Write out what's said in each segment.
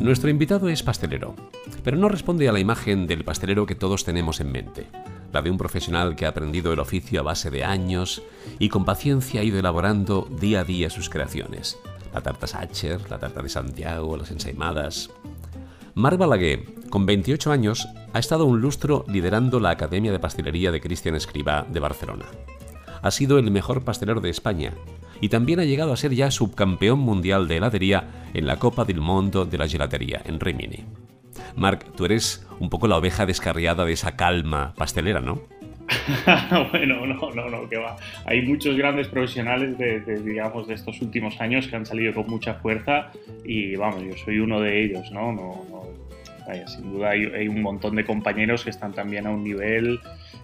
Nuestro invitado es pastelero, pero no responde a la imagen del pastelero que todos tenemos en mente, la de un profesional que ha aprendido el oficio a base de años y con paciencia ha ido elaborando día a día sus creaciones. La tarta Sacher, la tarta de Santiago, las ensaimadas. Mar Balaguer, con 28 años, ha estado un lustro liderando la Academia de Pastelería de Cristian Escribá de Barcelona. Ha sido el mejor pastelero de España y también ha llegado a ser ya subcampeón mundial de heladería en la Copa del Mundo de la Gelatería en Rimini. Marc, tú eres un poco la oveja descarriada de esa calma pastelera, ¿no? bueno, no, no, no, que va. Hay muchos grandes profesionales de, digamos, de estos últimos años que han salido con mucha fuerza y, vamos, yo soy uno de ellos, no vaya, sin duda hay, un montón de compañeros que están también a un nivel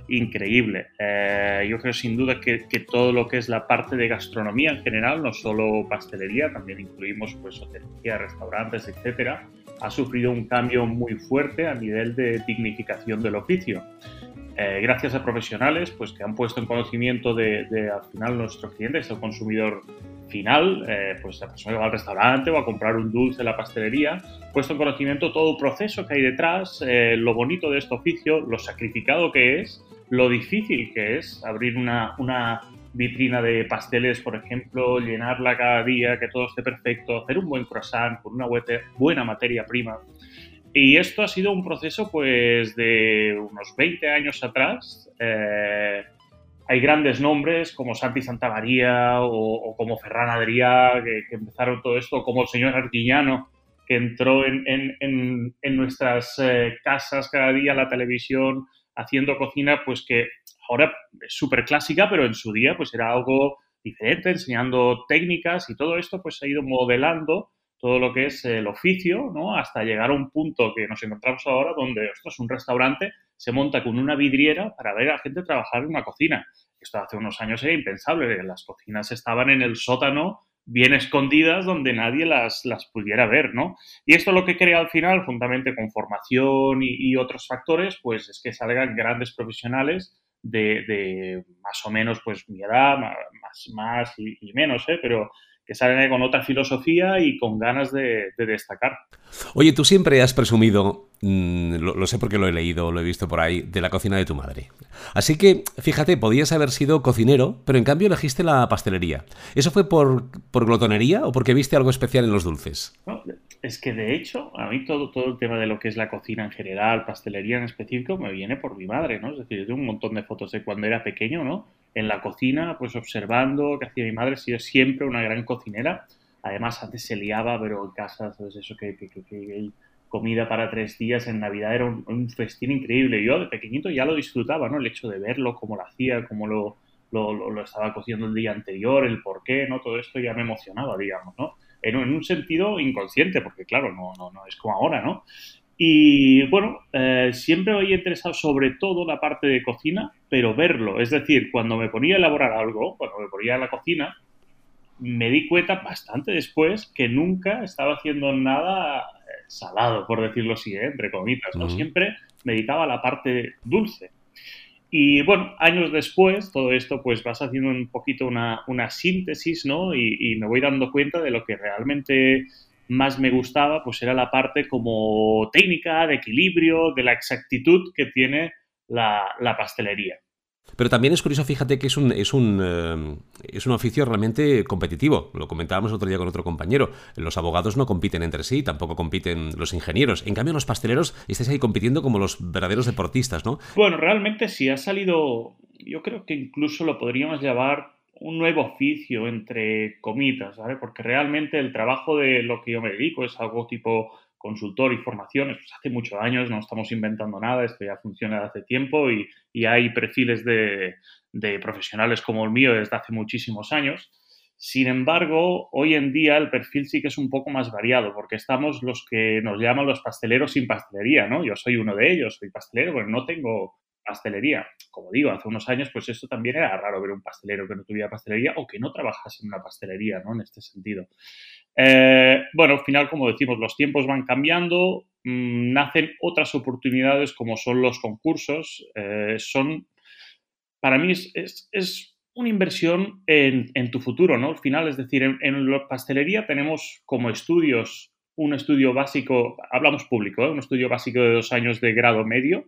increíble. Eh, yo creo sin duda que, todo lo que es la parte de gastronomía en general, no solo pastelería, también incluimos pues hotelería, restaurantes, etcétera, ha sufrido un cambio muy fuerte a nivel de dignificación del oficio. Eh, gracias a profesionales pues, que han puesto en conocimiento de, al final nuestro cliente, es el consumidor final, eh, pues la persona que va al restaurante o a comprar un dulce en la pastelería, puesto en conocimiento todo el proceso que hay detrás, lo bonito de este oficio, lo sacrificado que es lo difícil que es abrir una, una vitrina de pasteles, por ejemplo, llenarla cada día, que todo esté perfecto, hacer un buen croissant con una buena materia prima. Y esto ha sido un proceso pues de unos 20 años atrás. Eh, hay grandes nombres como Santi Santamaría o, o como Ferran Adrià que, empezaron todo esto, como el señor Arguiñano que entró en, nuestras eh, casas cada día, la televisión, haciendo cocina, pues que ahora es súper clásica, pero en su día pues era algo diferente, enseñando técnicas y todo esto pues ha ido modelando todo lo que es el oficio, ¿no? Hasta llegar a un punto que nos encontramos ahora donde, esto es un restaurante se monta con una vidriera para ver a la gente trabajar en una cocina. Esto hace unos años era impensable, las cocinas estaban en el sótano bien escondidas donde nadie las, las pudiera ver, ¿no? Y esto lo que crea al final, juntamente con formación y, otros factores, pues es que salgan grandes profesionales de, de, más o menos, pues mi edad, más, más y, y menos, ¿eh? Pero que salen con otra filosofía y con ganas de, destacar. Oye, tú siempre has presumido, mm, lo, sé porque lo he leído, lo he visto por ahí, de la cocina de tu madre. Así que, fíjate, podías haber sido cocinero, pero en cambio elegiste la pastelería. ¿Eso fue por, por glotonería o porque viste algo especial en los dulces? es que de hecho, a mí todo, todo el tema de lo que es la cocina en general, pastelería en específico, me viene por mi madre, ¿no? Es decir, yo tengo un montón de fotos de cuando era pequeño, ¿no? En la cocina, pues observando que hacía mi madre, sido siempre una gran cocinera. Además, antes se liaba, pero en casa, ¿sabes? Eso que, que, que, comida para tres días en Navidad era un, festín increíble. Yo de pequeñito ya lo disfrutaba, ¿no? El hecho de verlo, cómo lo hacía, cómo lo, lo, lo, estaba cociendo el día anterior, el por qué, ¿no? Todo esto ya me emocionaba, digamos, ¿no? En, en un sentido inconsciente, porque claro, no, no, no es como ahora, ¿no? Y bueno, eh, siempre me había interesado sobre todo la parte de cocina, pero verlo. Es decir, cuando me ponía a elaborar algo, cuando me ponía a la cocina, me di cuenta bastante después que nunca estaba haciendo nada eh, salado, por decirlo así, ¿eh? entre comitas. ¿no? Siempre me dedicaba a la parte dulce. Y bueno, años después, todo esto, pues vas haciendo un poquito una, una síntesis, ¿no? Y, y, me voy dando cuenta de lo que realmente más me gustaba, pues era la parte como técnica, de equilibrio, de la exactitud que tiene la, pastelería. Pero también es curioso, fíjate que es un, es, un, eh, es un oficio realmente competitivo. Lo comentábamos otro día con otro compañero. Los abogados no compiten entre sí, tampoco compiten los ingenieros. En cambio, los pasteleros estáis ahí compitiendo como los verdaderos deportistas, ¿no? Bueno, realmente sí ha salido, yo creo que incluso lo podríamos llamar un nuevo oficio entre comitas, ¿vale? Porque realmente el trabajo de lo que yo me dedico es algo tipo consultor y formaciones, pues hace muchos años, no estamos inventando nada, esto ya funciona hace tiempo y, hay perfiles de, profesionales como el mío desde hace muchísimos años. Sin embargo, hoy en día el perfil sí que es un poco más variado, porque estamos los que nos llaman los pasteleros sin pastelería, ¿no? Yo soy uno de ellos, soy pastelero, pero no tengo pastelería. Como digo, hace unos años, pues esto también era raro ver un pastelero que no tuviera pastelería o que no trabajase en una pastelería, ¿no? En este sentido. Eh, bueno, al final, como decimos, los tiempos van cambiando, mm, nacen otras oportunidades como son los concursos. Eh, son, para mí, es, una inversión en, tu futuro, ¿no? Al final, es decir, en, la pastelería tenemos como estudios un estudio básico, hablamos público, ¿eh? un estudio básico de dos años de grado medio,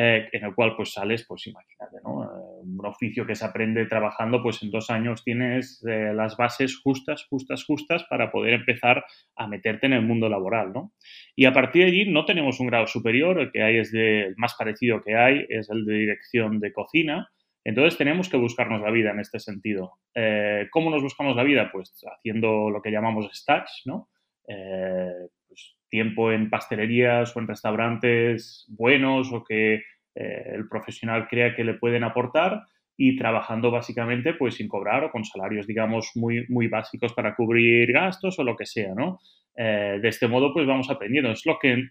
eh, en el cual pues sales, pues imagínate, ¿no? Eh, un oficio que se aprende trabajando, pues en dos años tienes las bases justas, justas, justas para poder empezar a meterte en el mundo laboral, ¿no? Y a partir de allí no tenemos un grado superior, el que hay es de, el más parecido que hay es el de dirección de cocina, entonces tenemos que buscarnos la vida en este sentido. ¿Cómo nos buscamos la vida? Pues haciendo lo que llamamos stage, ¿no? Eh, tiempo en pastelerías o en restaurantes buenos o que eh, el profesional crea que le pueden aportar y trabajando básicamente pues sin cobrar o con salarios digamos muy, muy básicos para cubrir gastos o lo que sea, ¿no? Eh, de este modo pues vamos aprendiendo. Es lo que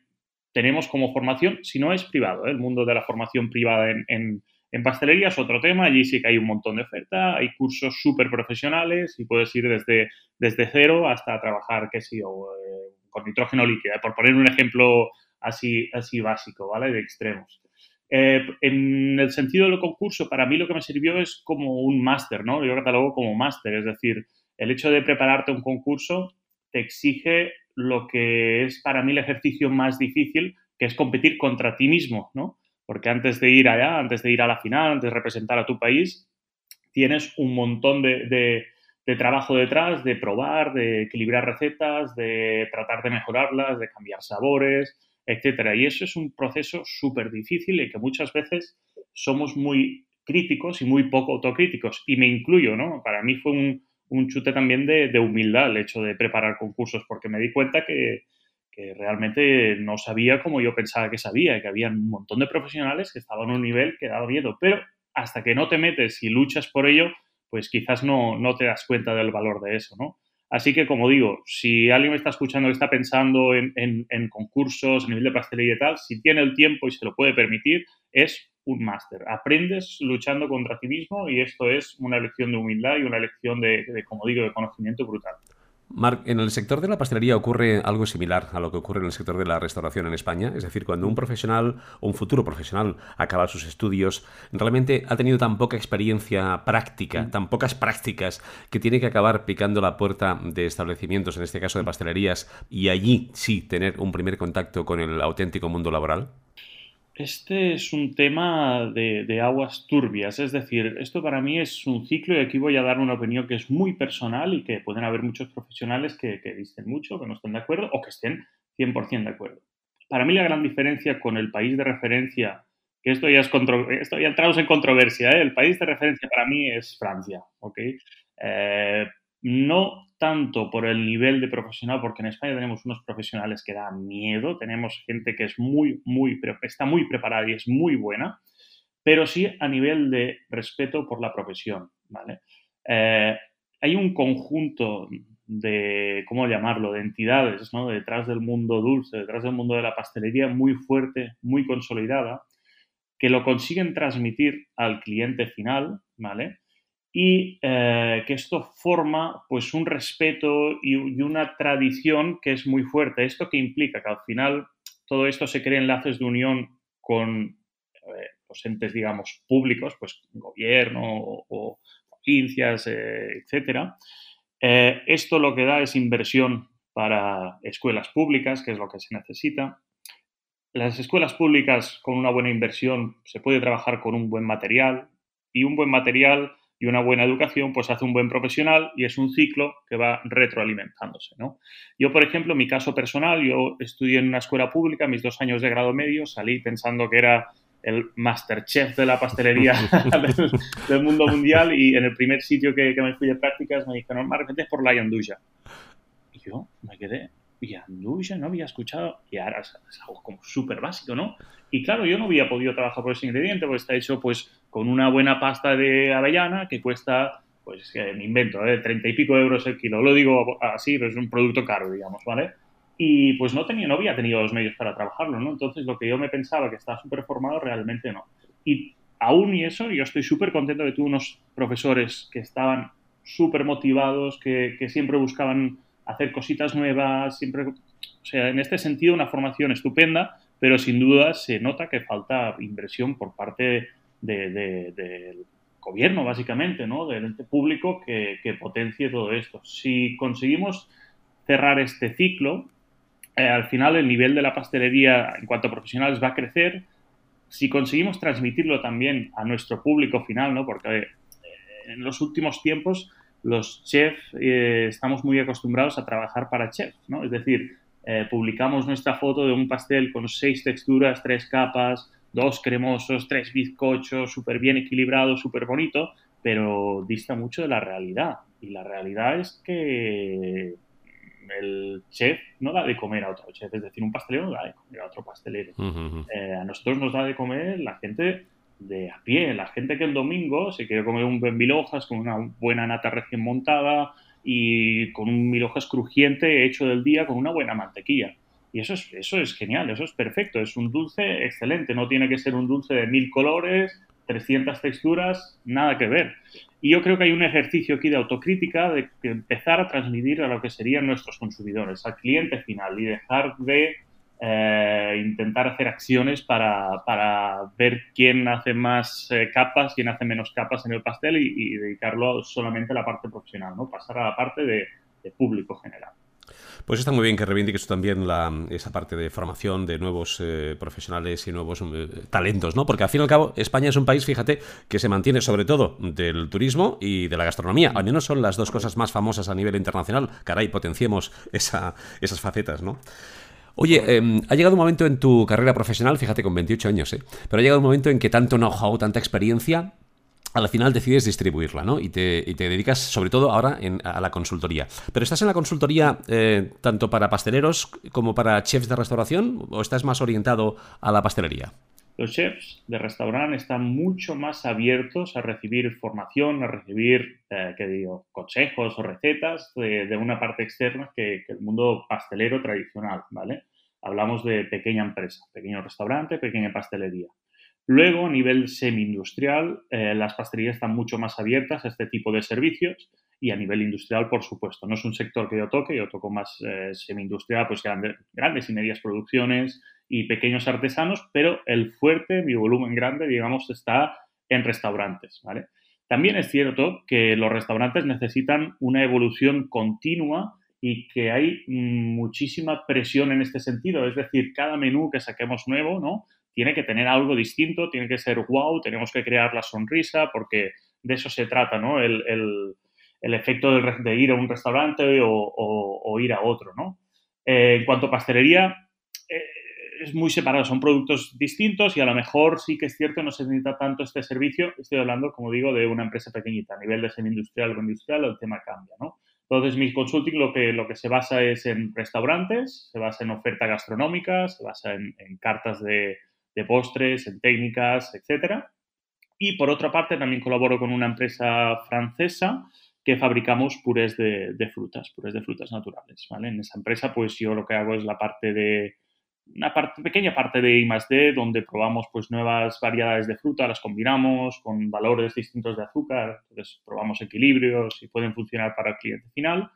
tenemos como formación, si no es privado, el mundo de la formación privada en en pastelería es otro tema, allí sí que hay un montón de oferta, hay cursos súper profesionales y puedes ir desde, desde cero hasta trabajar, qué sé yo, eh, nitrógeno líquido, por poner un ejemplo así, así básico, ¿vale? De extremos. Eh, en el sentido del concurso, para mí lo que me sirvió es como un máster, ¿no? Yo catalogo como máster, es decir, el hecho de prepararte un concurso te exige lo que es para mí el ejercicio más difícil, que es competir contra ti mismo, ¿no? porque antes de ir allá, antes de ir a la final, antes de representar a tu país, tienes un montón de, trabajo detrás, de probar, de equilibrar recetas, de tratar de mejorarlas, de cambiar sabores, etcétera. Y eso es un proceso súper difícil y que muchas veces somos muy críticos y muy poco autocríticos. Y me incluyo, ¿no? Para mí fue un, chute también de, de, humildad el hecho de preparar concursos, porque me di cuenta que, que realmente no sabía como yo pensaba que sabía, que había un montón de profesionales que estaban a un nivel que daba miedo, pero hasta que no te metes y luchas por ello, pues quizás no, no te das cuenta del valor de eso, ¿no? Así que, como digo, si alguien me está escuchando que está pensando en, en, concursos a nivel de pastelería y tal, si tiene el tiempo y se lo puede permitir, es un máster. Aprendes luchando contra ti mismo y esto es una lección de humildad y una lección de como digo, de conocimiento brutal. Marc, en el sector de la pastelería ocurre algo similar a lo que ocurre en el sector de la restauración en España. Es decir, cuando un profesional o un futuro profesional acaba sus estudios, realmente ha tenido tan poca experiencia práctica, mm. tan pocas prácticas, que tiene que acabar picando la puerta de establecimientos, en este caso de pastelerías, y allí sí tener un primer contacto con el auténtico mundo laboral. Este es un tema de, aguas turbias, es decir, esto para mí es un ciclo y aquí voy a dar una opinión que es muy personal y que pueden haber muchos profesionales que, que mucho, que no estén de acuerdo o que estén 100% de acuerdo. Para mí la gran diferencia con el país de referencia, que esto ya, es esto ya entramos en controversia, ¿eh? el país de referencia para mí es Francia, ¿ok? Eh, no tanto por el nivel de profesional, porque en España tenemos unos profesionales que dan miedo, tenemos gente que es muy, muy, está muy preparada y es muy buena, pero sí a nivel de respeto por la profesión, ¿vale? Eh, hay un conjunto de, ¿cómo llamarlo?, de entidades, ¿no?, detrás del mundo dulce, detrás del mundo de la pastelería muy fuerte, muy consolidada, que lo consiguen transmitir al cliente final, ¿vale?, y eh, que esto forma pues un respeto y, una tradición que es muy fuerte. ¿Esto que implica? Que al final todo esto se crea enlaces de unión con eh, los entes, digamos, públicos, pues gobierno o, provincias, eh, etcétera. esto lo que da es inversión para escuelas públicas, que es lo que se necesita. Las escuelas públicas con una buena inversión se puede trabajar con un buen material y un buen material y una buena educación pues hace un buen profesional y es un ciclo que va retroalimentándose. ¿no? Yo, por ejemplo, en mi caso personal, yo estudié en una escuela pública, mis dos años de grado medio, salí pensando que era el masterchef de la pastelería del, mundo mundial y en el primer sitio que, me fui de prácticas me dijeron, Marc, vete por la yanduja. Y yo me quedé, yanduja, no había escuchado, y ahora es, algo como súper básico, ¿no? Y claro, yo no había podido trabajar por ese ingrediente porque está hecho pues con una buena pasta de avellana que cuesta, pues me invento, ¿eh? 30 y pico euros el kilo. Lo digo así, pero es un producto caro, digamos, ¿vale? Y pues no, tenía, no había tenido los medios para trabajarlo, ¿no? Entonces lo que yo me pensaba que estaba súper formado, realmente no. Y aún y eso, yo estoy súper contento de que tuve unos profesores que estaban súper motivados, que, que siempre buscaban hacer cositas nuevas, siempre, o sea, en este sentido una formación estupenda, pero sin duda se nota que falta inversión por parte del gobierno, básicamente, ¿no? del ente público que, potencie todo esto. Si conseguimos cerrar este ciclo, eh, al final el nivel de la pastelería en cuanto a profesionales va a crecer si conseguimos transmitirlo también a nuestro público final, ¿no? Porque eh, en los últimos tiempos los chefs eh, estamos muy acostumbrados a trabajar para chefs, ¿no? Es decir, publicamos nuestra foto de un pastel con seis texturas, tres capas, dos cremosos, tres bizcochos, súper bien equilibrado, súper bonito, pero dista mucho de la realidad. Y la realidad es que el chef no da de comer a otro chef, es decir, un pastelero no da de comer a otro pastelero. Eh, a nosotros nos da de comer la gente de a pie, la gente que el domingo se quiere comer un buen mil hojas con una buena nata recién montada y con un mil hojas crujiente hecho del día con una buena mantequilla. Y eso es, eso es genial, eso es perfecto, es un dulce excelente, no tiene que ser un dulce de mil colores, 300 texturas, nada que ver. Y yo creo que hay un ejercicio aquí de autocrítica de empezar a transmitir a lo que serían nuestros consumidores, al cliente final y dejar de eh, intentar hacer acciones para, ver quién hace más eh, capas, quién hace menos capas en el pastel y, dedicarlo solamente a la parte profesional, ¿no? pasar a la parte de público general. Pues está muy bien que reivindiques también esa parte de formación de nuevos eh, profesionales y nuevos eh, talentos, ¿no? Porque al fin y al cabo España es un país, fíjate, que se mantiene sobre todo del turismo y de la gastronomía. Al menos son las dos cosas más famosas a nivel internacional. Caray, potenciemos esas facetas, ¿no? Oye, em, ha llegado un momento en tu carrera profesional, fíjate, con 28 años, ¿eh? Pero ha llegado un momento en que tanto know-how, tanta experiencia, al final decides distribuirla, ¿no? Y te, dedicas sobre todo ahora a la consultoría. ¿Pero estás en la consultoría eh, tanto para pasteleros como para chefs de restauración o estás más orientado a la pastelería? Los chefs de restaurante están mucho más abiertos a recibir formación, a recibir, eh, ¿qué digo?, consejos o recetas de, una parte externa que, que, el mundo pastelero tradicional, ¿vale? Hablamos de pequeña empresa, pequeño restaurante, pequeña pastelería. Luego, a nivel semi-industrial, eh, las pastelerías están mucho más abiertas a este tipo de servicios y a nivel industrial, por supuesto. No es un sector que yo toque, yo toco más eh, semi-industrial, pues grandes y medias producciones y pequeños artesanos, pero el fuerte, mi volumen grande, digamos, está en restaurantes, ¿vale? También es cierto que los restaurantes necesitan una evolución continua y que hay muchísima presión en este sentido. Es decir, cada menú que saquemos nuevo, ¿no? Tiene que tener algo distinto, tiene que ser wow, tenemos que crear la sonrisa, porque de eso se trata, ¿no? El, efecto de, ir a un restaurante o, ir a otro, ¿no? Eh, en cuanto a pastelería, eh, es muy separado, son productos distintos y a lo mejor sí que es cierto, no se necesita tanto este servicio. Estoy hablando, como digo, de una empresa pequeñita. A nivel de semi-industrial o industrial, el tema cambia, ¿no? Entonces, mi consulting lo que, lo que se basa es en restaurantes, se basa en oferta gastronómica, se basa en cartas de, de postres, en técnicas, etc. Y por otra parte, también colaboro con una empresa francesa que fabricamos purés de, frutas, purés de frutas naturales. ¿vale? En esa empresa, pues yo lo que hago es la parte de una parte, pequeña parte de I donde probamos pues nuevas variedades de fruta, las combinamos con valores distintos de azúcar, entonces probamos equilibrios y pueden funcionar para el cliente final.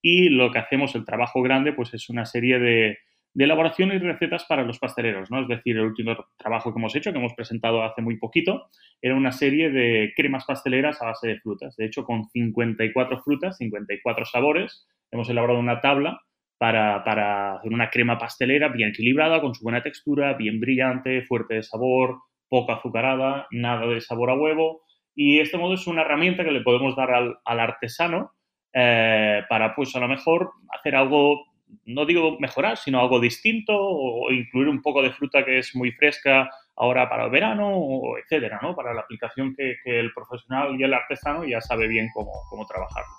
Y lo que hacemos, el trabajo grande, pues es una serie de, de elaboración y recetas para los pasteleros, ¿no? Es decir, el último trabajo que hemos hecho, que hemos presentado hace muy poquito, era una serie de cremas pasteleras a base de frutas. De hecho, con 54 frutas, 54 sabores, hemos elaborado una tabla para, hacer una crema pastelera bien equilibrada, con su buena textura, bien brillante, fuerte de sabor, poco azucarada, nada de sabor a huevo. Y este modo es una herramienta que le podemos dar al, artesano eh, para, pues, a lo mejor hacer algo no digo mejorar, sino algo distinto o incluir un poco de fruta que es muy fresca ahora para el verano, etcétera, ¿no? Para la aplicación que, el profesional y el artesano ya sabe bien cómo, cómo trabajarlo.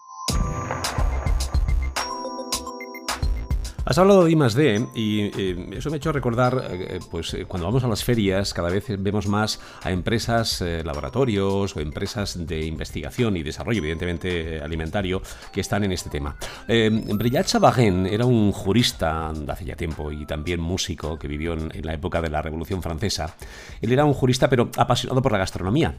Has hablado de I+.D. y eh, eso me ha hecho recordar, eh, pues eh, cuando vamos a las ferias cada vez vemos más a empresas, laboratorios o empresas de investigación y desarrollo, evidentemente alimentario, que están en este tema. Brillat Savarin era un jurista de hace ya tiempo y también músico que vivió en, en la época de la Revolución Francesa. Él era un jurista pero apasionado por la gastronomía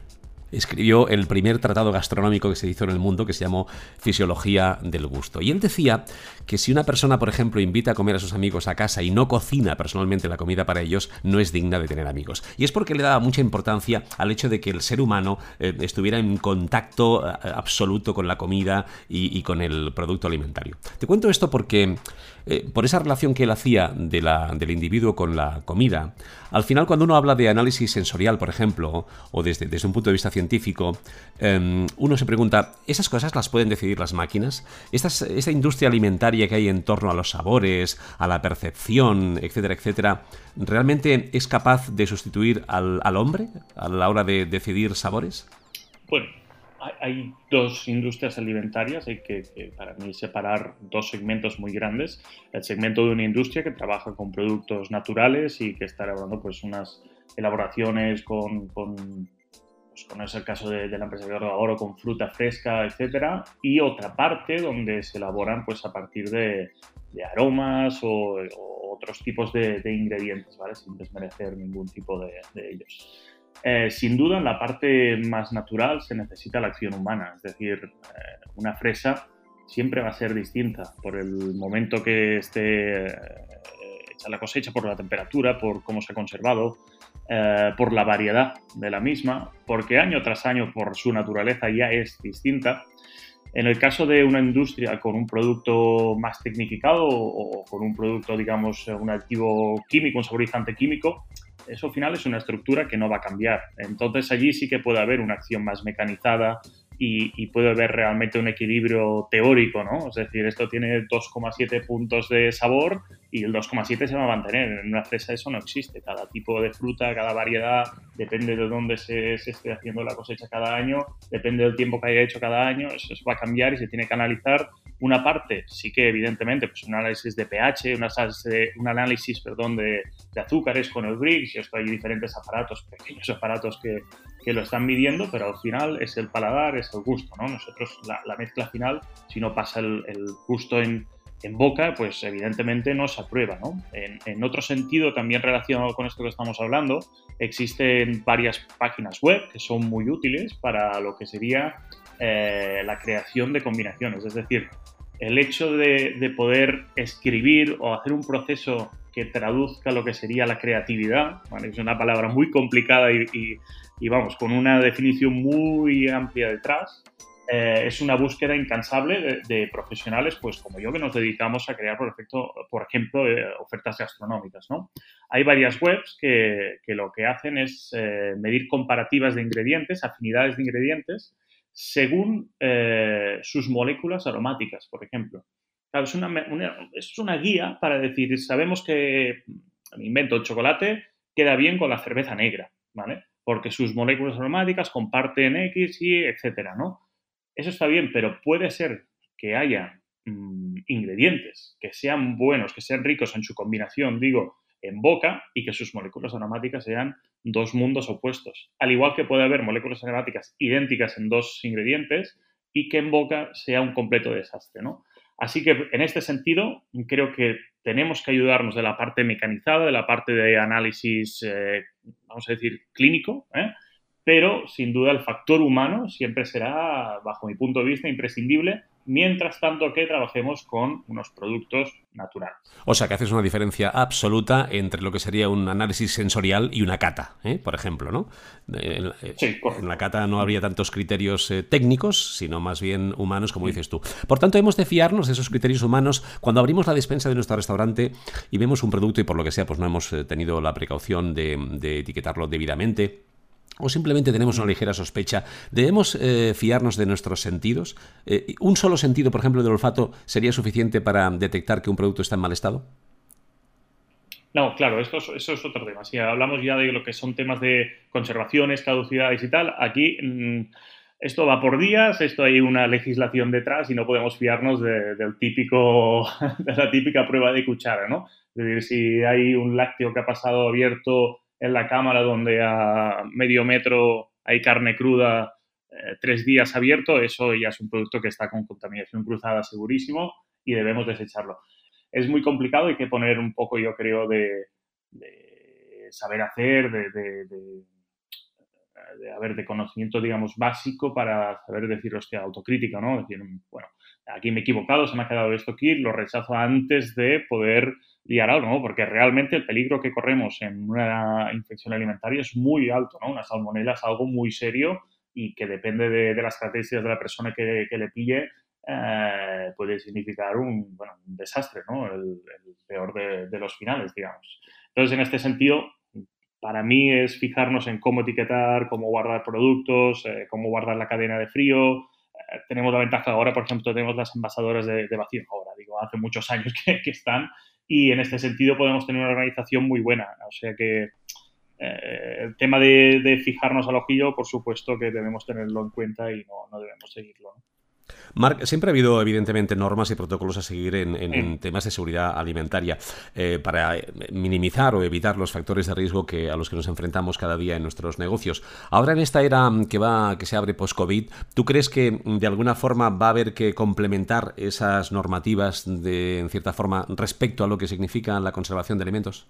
escribió el primer tratado gastronómico que se hizo en el mundo, que se llamó Fisiología del Gusto. Y él decía que si una persona, por ejemplo, invita a comer a sus amigos a casa y no cocina personalmente la comida para ellos, no es digna de tener amigos. Y es porque le daba mucha importancia al hecho de que el ser humano eh, estuviera en contacto eh, absoluto con la comida y, con el producto alimentario. Te cuento esto porque eh, por esa relación que él hacía de la, del individuo con la comida, al final cuando uno habla de análisis sensorial, por ejemplo, o desde, desde un punto de vista científico, em, uno se pregunta, ¿esas cosas las pueden decidir las máquinas? ¿Esta, industria alimentaria que hay en torno a los sabores, a la percepción, etcétera, etcétera, realmente es capaz de sustituir al, al hombre a la hora de decidir sabores? Bueno, hay dos industrias alimentarias, hay que, para mí separar dos segmentos muy grandes. El segmento de una industria que trabaja con productos naturales y que está elaborando pues unas elaboraciones con, con, pues, como es el caso de, la empresa que oro, con fruta fresca, etcétera, y otra parte donde se elaboran pues a partir de, aromas o, otros tipos de, ingredientes, ¿vale? Sin desmerecer ningún tipo de ellos. Eh, sin duda, en la parte más natural se necesita la acción humana, es decir, eh, una fresa siempre va a ser distinta por el momento que esté eh, hecha la cosecha, por la temperatura, por cómo se ha conservado, por la variedad de la misma, porque año tras año, por su naturaleza, ya es distinta. En el caso de una industria con un producto más tecnificado o con un producto, digamos, un activo químico, un saborizante químico, eso al final es una estructura que no va a cambiar. Entonces allí sí que puede haber una acción más mecanizada y, puede haber realmente un equilibrio teórico, ¿no? Es decir, esto tiene 2,7 puntos de sabor y el 2,7 se va a mantener. En una fresa eso no existe. Cada tipo de fruta, cada variedad, depende de dónde se, esté haciendo la cosecha cada año, depende del tiempo que haya hecho cada año, eso, va a cambiar y se tiene que analizar. Una parte sí que evidentemente pues un análisis de pH, un análisis perdón, de, azúcares con el Brix, y esto hay diferentes aparatos, pequeños aparatos que, que lo están midiendo, pero al final es el paladar, es el gusto, ¿no? Nosotros la, mezcla final, si no pasa el, gusto en, en, boca, pues evidentemente no se aprueba, ¿no? En, otro sentido, también relacionado con esto que estamos hablando, existen varias páginas web que son muy útiles para lo que sería eh, la creación de combinaciones, es decir, el hecho de, de poder escribir o hacer un proceso que traduzca lo que sería la creatividad, es una palabra muy complicada y, vamos, con una definición muy amplia detrás, eh, es una búsqueda incansable de, profesionales, pues como yo, que nos dedicamos a crear, por, por ejemplo, eh, ofertas gastronómicas. ¿no? Hay varias webs que, lo que hacen es medir comparativas de ingredientes, afinidades de ingredientes, según sus moléculas aromáticas, por ejemplo. es, una, es una guía para decir, sabemos que, me invento, el chocolate queda bien con la cerveza negra, ¿vale? porque sus moléculas aromáticas comparten X y etcétera, ¿no? Eso está bien, pero puede ser que haya mm, ingredientes que sean buenos, que sean ricos en su combinación, digo, en boca y que sus moléculas aromáticas sean dos mundos opuestos. Al igual que puede haber moléculas aromáticas idénticas en dos ingredientes y que en boca sea un completo desastre, ¿no? Así que en este sentido, creo que tenemos que ayudarnos de la parte mecanizada, de la parte de análisis, eh, vamos a decir, clínico, ¿eh? pero sin duda el factor humano siempre será, bajo mi punto de vista, imprescindible mientras tanto que trabajemos con unos productos naturales. O sea que haces una diferencia absoluta entre lo que sería un análisis sensorial y una cata, ¿eh? por ejemplo, ¿no? En, sí, en la cata no habría tantos criterios eh, técnicos, sino más bien humanos, como dices tú. Por tanto, hemos de fiarnos de esos criterios humanos cuando abrimos la despensa de nuestro restaurante y vemos un producto y por lo que sea, pues no hemos eh, tenido la precaución de etiquetarlo debidamente o simplemente tenemos una ligera sospecha, ¿debemos eh, fiarnos de nuestros sentidos? Eh, ¿Un solo sentido, por ejemplo, del olfato sería suficiente para detectar que un producto está en mal estado? No, claro, esto eso es otro tema. Si hablamos ya de lo que son temas de conservaciones, caducidades y tal, aquí mm, esto va por días, esto hay una legislación detrás y no podemos fiarnos del típico, de la típica prueba de cuchara, ¿no? Es decir, si hay un lácteo que ha pasado abierto en la cámara donde a medio metro hay carne cruda eh, tres días abierto, eso ya es un producto que está con contaminación cruzada segurísimo y debemos desecharlo. Es muy complicado, hay que poner un poco, yo creo, de, saber hacer, de, de haber de conocimiento, digamos, básico para saber decir, hostia, autocrítica, ¿no? Decir, bueno, aquí me he equivocado, se me ha quedado esto aquí, lo rechazo antes de poder liar algo, ¿no? Porque realmente el peligro que corremos en una infección alimentaria es muy alto, ¿no? Una salmonela es algo muy serio y que depende de, las características de la persona que, le pille, eh, puede significar un, bueno, un desastre, ¿no? El, peor de, los finales, digamos. Entonces, en este sentido, para mí es fijarnos en cómo etiquetar, cómo guardar productos, eh, cómo guardar la cadena de frío. Eh, tenemos la ventaja ahora, por ejemplo, tenemos las envasadoras de, vacío ahora, digo, hace muchos años que, están y en este sentido podemos tener una organización muy buena. O sea que eh, el tema de, fijarnos al ojillo, por supuesto que debemos tenerlo en cuenta y no, no debemos seguirlo. Marc, siempre ha habido evidentemente normas y protocolos a seguir en, temas de seguridad alimentaria eh, para eh, minimizar o evitar los factores de riesgo que, a los que nos enfrentamos cada día en nuestros negocios. Ahora en esta era que va que se abre post-COVID, ¿tú crees que de alguna forma va a haber que complementar esas normativas de en cierta forma respecto a lo que significa la conservación de alimentos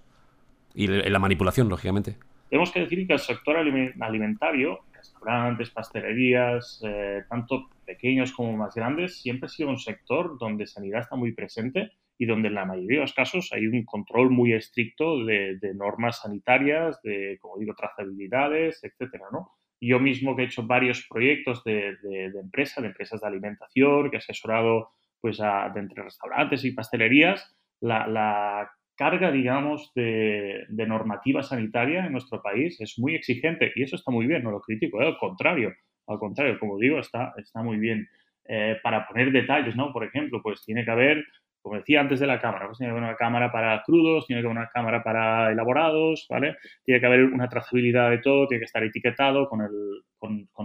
y la manipulación, lógicamente? Tenemos que decir que el sector alimentario, restaurantes, pastelerías, eh, tanto pequeños como más grandes, siempre ha sido un sector donde sanidad está muy presente y donde en la mayoría de los casos hay un control muy estricto de, normas sanitarias, de, como digo, trazabilidades, etcétera, ¿no? Yo mismo que he hecho varios proyectos de, de, de empresa, de empresas de alimentación, que he asesorado pues a, de entre restaurantes y pastelerías, la, la carga, digamos, de, de, normativa sanitaria en nuestro país es muy exigente y eso está muy bien, no lo critico, ¿eh? al contrario, al contrario, como digo, está, está muy bien. Eh, para poner detalles, ¿no? Por ejemplo, pues tiene que haber, como decía antes de la cámara, pues tiene que haber una cámara para crudos, tiene que haber una cámara para elaborados, ¿vale? Tiene que haber una trazabilidad de todo, tiene que estar etiquetado con,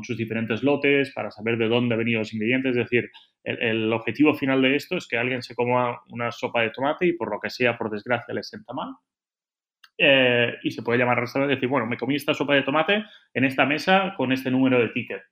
sus diferentes lotes para saber de dónde han venido los ingredientes. Es decir, el, el, objetivo final de esto es que alguien se coma una sopa de tomate y por lo que sea, por desgracia, le sienta mal eh, y se puede llamar al restaurante y decir, bueno, me comí esta sopa de tomate en esta mesa con este número de ticket.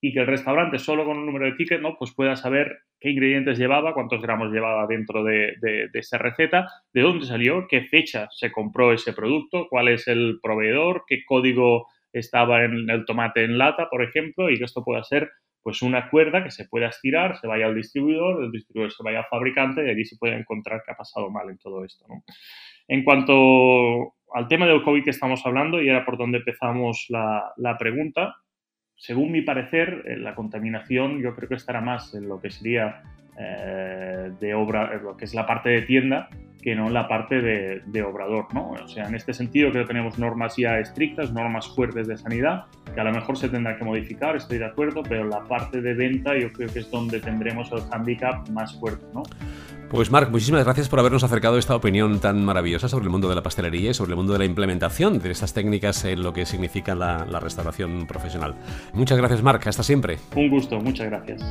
Y que el restaurante solo con un número de ticket ¿no? pues pueda saber qué ingredientes llevaba, cuántos gramos llevaba dentro de, de, esa receta, de dónde salió, qué fecha se compró ese producto, cuál es el proveedor, qué código estaba en el tomate en lata, por ejemplo, y que esto pueda ser pues una cuerda que se pueda estirar, se vaya al distribuidor, el distribuidor se vaya al fabricante y allí se puede encontrar qué ha pasado mal en todo esto. ¿no? En cuanto al tema del COVID que estamos hablando, y era por donde empezamos la, pregunta, según mi parecer, eh, la contaminación yo creo que estará más en lo que sería eh, de obra, lo que es la parte de tienda, que no en la parte de, obrador, ¿no? O sea, en este sentido creo que tenemos normas ya estrictas, normas fuertes de sanidad, que a lo mejor se tendrá que modificar, estoy de acuerdo, pero la parte de venta yo creo que es donde tendremos el handicap más fuerte, ¿no? Pues Marc, muchísimas gracias por habernos acercado esta opinión tan maravillosa sobre el mundo de la pastelería y sobre el mundo de la implementación de estas técnicas en lo que significa la, restauración profesional. Muchas gracias Marc, hasta siempre. Un gusto, muchas gracias.